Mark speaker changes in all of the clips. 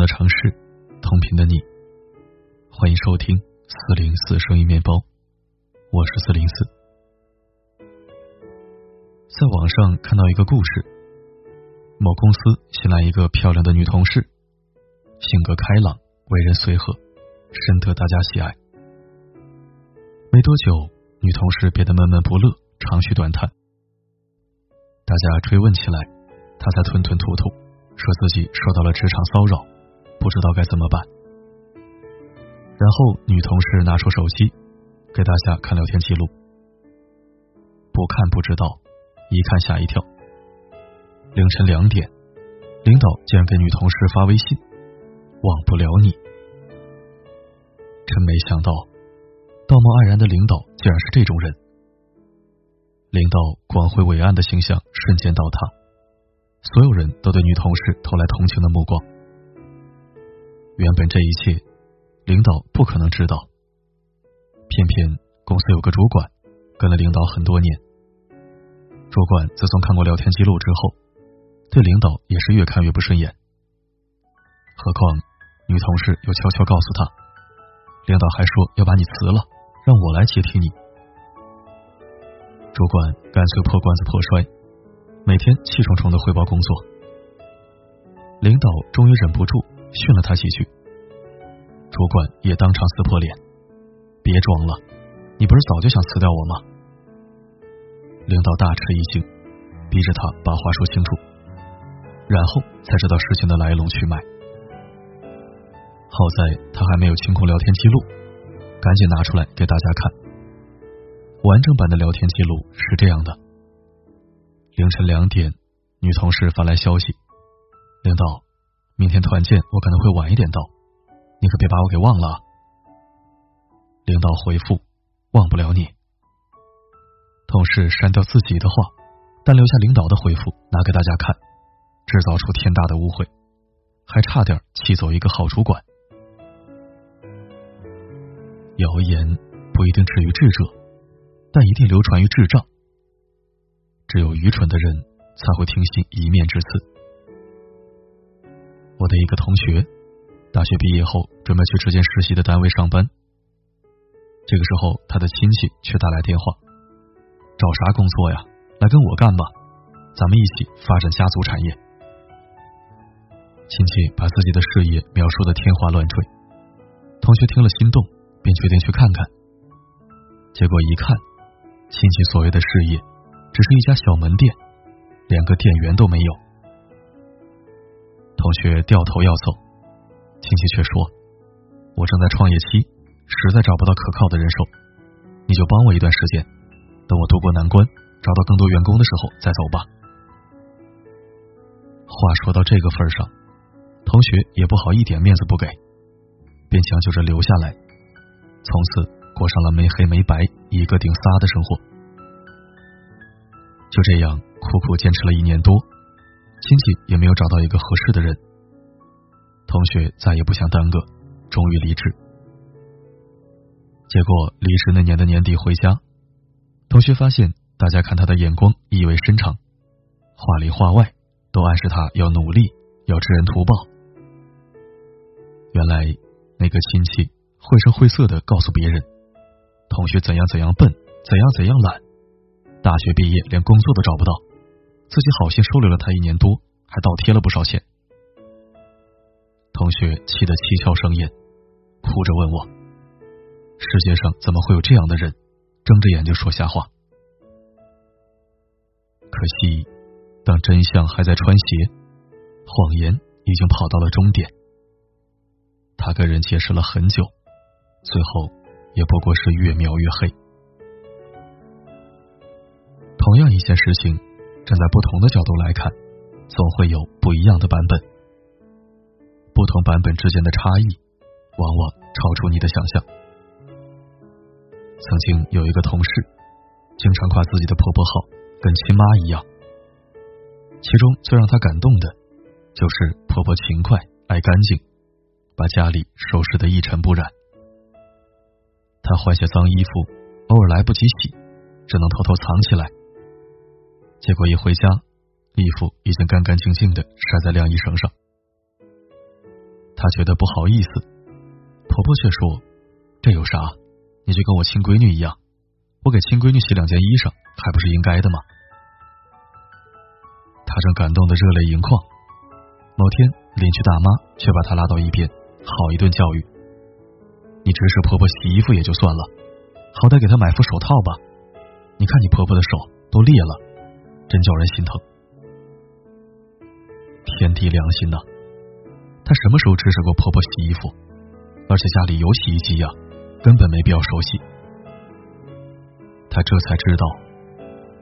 Speaker 1: 的城市，同频的你，欢迎收听四零四声音面包，我是四零四。在网上看到一个故事，某公司新来一个漂亮的女同事，性格开朗，为人随和，深得大家喜爱。没多久，女同事变得闷闷不乐，长吁短叹，大家追问起来，她才吞吞吐吐。说自己受到了职场骚扰，不知道该怎么办。然后女同事拿出手机给大家看聊天记录，不看不知道，一看吓一跳。凌晨两点，领导竟然给女同事发微信：“忘不了你。”真没想到，道貌岸然的领导竟然是这种人。领导光辉伟岸的形象瞬间倒塌。所有人都对女同事投来同情的目光。原本这一切，领导不可能知道。偏偏公司有个主管，跟了领导很多年。主管自从看过聊天记录之后，对领导也是越看越不顺眼。何况女同事又悄悄告诉他，领导还说要把你辞了，让我来接替你。主管干脆破罐子破摔。每天气冲冲的汇报工作，领导终于忍不住训了他几句，主管也当场撕破脸：“别装了，你不是早就想辞掉我吗？”领导大吃一惊，逼着他把话说清楚，然后才知道事情的来龙去脉。好在他还没有清空聊天记录，赶紧拿出来给大家看。完整版的聊天记录是这样的。凌晨两点，女同事发来消息：“领导，明天团建我可能会晚一点到，你可别把我给忘了。”领导回复：“忘不了你。”同事删掉自己的话，但留下领导的回复拿给大家看，制造出天大的误会，还差点气走一个好主管。谣言不一定止于智者，但一定流传于智障。只有愚蠢的人才会听信一面之词。我的一个同学，大学毕业后准备去之前实习的单位上班。这个时候，他的亲戚却打来电话：“找啥工作呀？来跟我干吧，咱们一起发展家族产业。”亲戚把自己的事业描述的天花乱坠，同学听了心动，便决定去看看。结果一看，亲戚所谓的事业。只是一家小门店，连个店员都没有。同学掉头要走，亲戚却说：“我正在创业期，实在找不到可靠的人手，你就帮我一段时间，等我渡过难关，找到更多员工的时候再走吧。”话说到这个份上，同学也不好一点面子不给，便强求着留下来，从此过上了没黑没白、一个顶仨的生活。就这样苦苦坚持了一年多，亲戚也没有找到一个合适的人。同学再也不想耽搁，终于离职。结果离职那年的年底回家，同学发现大家看他的眼光意味深长，话里话外都暗示他要努力，要知恩图报。原来那个亲戚绘声绘色的告诉别人，同学怎样怎样笨，怎样怎样懒。大学毕业连工作都找不到，自己好心收留了他一年多，还倒贴了不少钱。同学气得七窍生烟，哭着问我：“世界上怎么会有这样的人，睁着眼睛说瞎话？”可惜，当真相还在穿鞋，谎言已经跑到了终点。他跟人解释了很久，最后也不过是越描越黑。同样一件事情，站在不同的角度来看，总会有不一样的版本。不同版本之间的差异，往往超出你的想象。曾经有一个同事，经常夸自己的婆婆好，跟亲妈一样。其中最让他感动的，就是婆婆勤快、爱干净，把家里收拾的一尘不染。她换下脏衣服，偶尔来不及洗，只能偷偷藏起来。结果一回家，衣服已经干干净净的晒在晾衣绳上。她觉得不好意思，婆婆却说：“这有啥？你就跟我亲闺女一样，我给亲闺女洗两件衣裳，还不是应该的吗？”她正感动的热泪盈眶，某天邻居大妈却把她拉到一边，好一顿教育：“你指使婆婆洗衣服也就算了，好歹给她买副手套吧。你看你婆婆的手都裂了，真叫人心疼。”天地良心呐！她什么时候指使过婆婆洗衣服？而且家里有洗衣机呀，根本没必要手洗。她这才知道，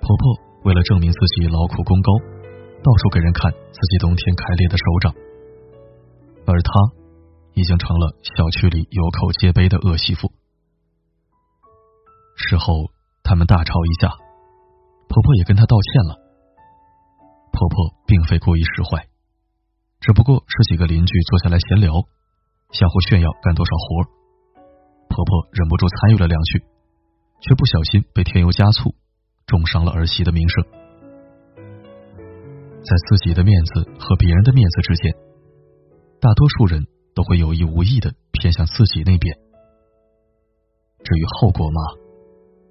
Speaker 1: 婆婆为了证明自己劳苦功高，到处给人看自己冬天开裂的手掌，而她已经成了小区里有口皆碑的恶媳妇。事后他们大吵一架，婆婆也跟她道歉了。婆婆并非故意使坏。只不过是几个邻居坐下来闲聊，相互炫耀干多少活，婆婆忍不住参与了两句，却不小心被添油加醋，重伤了儿媳的名声。在自己的面子和别人的面子之间，大多数人都会有意无意的偏向自己那边。至于后果嘛，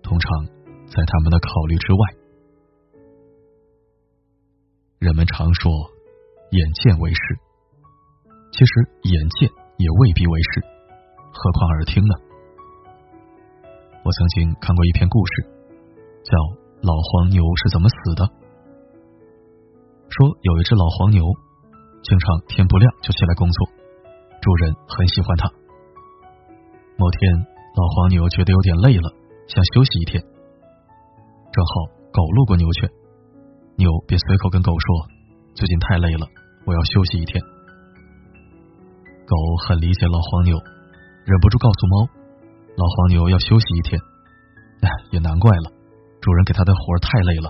Speaker 1: 通常在他们的考虑之外。人们常说。眼见为实，其实眼见也未必为实，何况耳听呢？我曾经看过一篇故事，叫《老黄牛是怎么死的》。说有一只老黄牛，经常天不亮就起来工作，主人很喜欢它。某天，老黄牛觉得有点累了，想休息一天。正好狗路过牛圈，牛便随口跟狗说。最近太累了，我要休息一天。狗很理解老黄牛，忍不住告诉猫：“老黄牛要休息一天。”哎，也难怪了，主人给他的活太累了。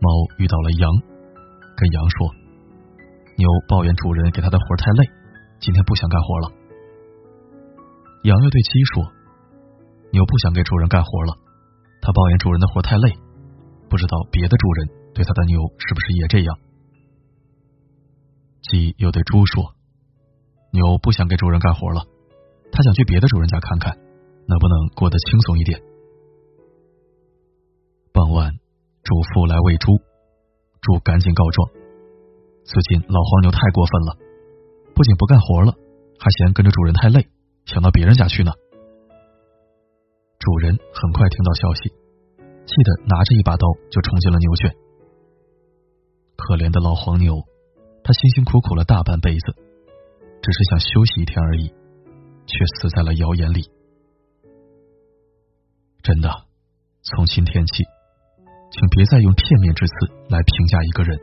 Speaker 1: 猫遇到了羊，跟羊说：“牛抱怨主人给他的活太累，今天不想干活了。”羊又对鸡说：“牛不想给主人干活了，他抱怨主人的活太累，不知道别的主人。”对他的牛是不是也这样？鸡又对猪说：“牛不想给主人干活了，他想去别的主人家看看，能不能过得轻松一点。”傍晚，主妇来喂猪，猪赶紧告状：“最近老黄牛太过分了，不仅不干活了，还嫌跟着主人太累，想到别人家去呢。”主人很快听到消息，气得拿着一把刀就冲进了牛圈。可怜的老黄牛，他辛辛苦苦了大半辈子，只是想休息一天而已，却死在了谣言里。真的，从今天起，请别再用片面之词来评价一个人。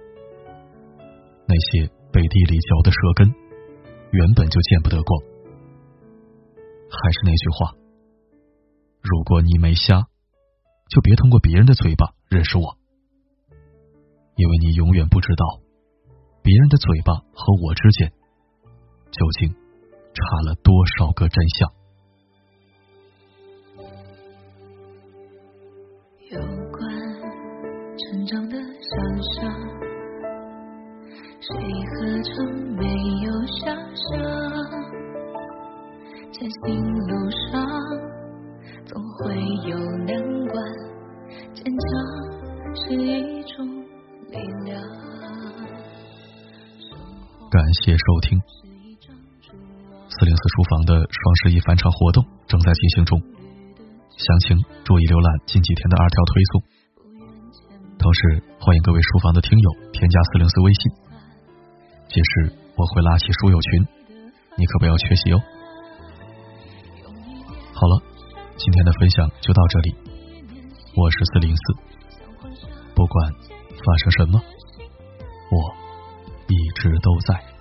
Speaker 1: 那些背地里嚼的舌根，原本就见不得光。还是那句话，如果你没瞎，就别通过别人的嘴巴认识我。因为你永远不知道，别人的嘴巴和我之间究竟差了多少个真相。感谢收听。四零四书房的双十一返场活动正在进行中，详情注意浏览近几天的二条推送。同时，欢迎各位书房的听友添加四零四微信，届时我会拉起书友群，你可不要缺席哦。好了，今天的分享就到这里，我是四零四，不管。发生什么？我一直都在。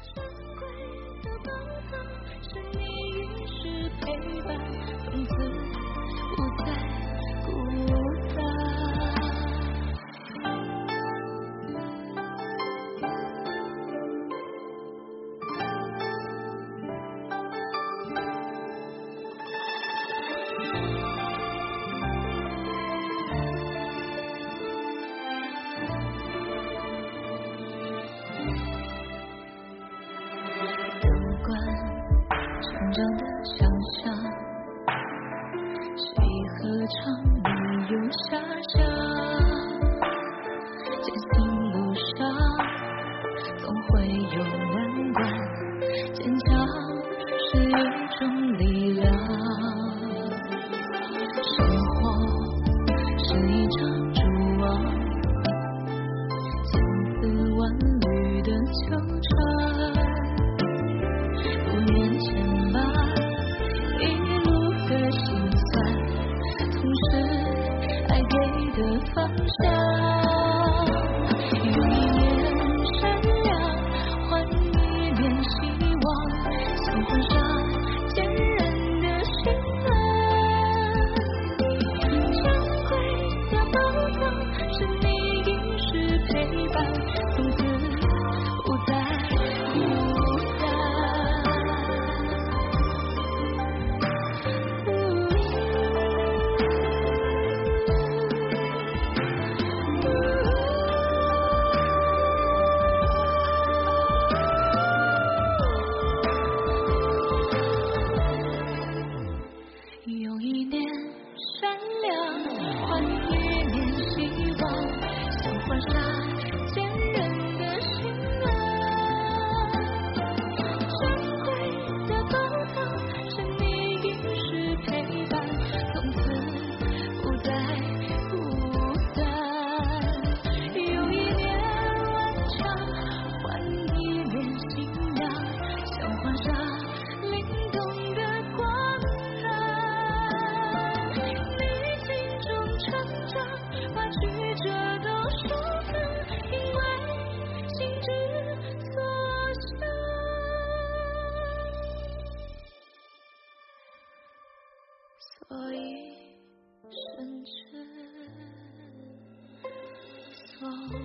Speaker 2: 善良，换一点希望，像花洒。fall.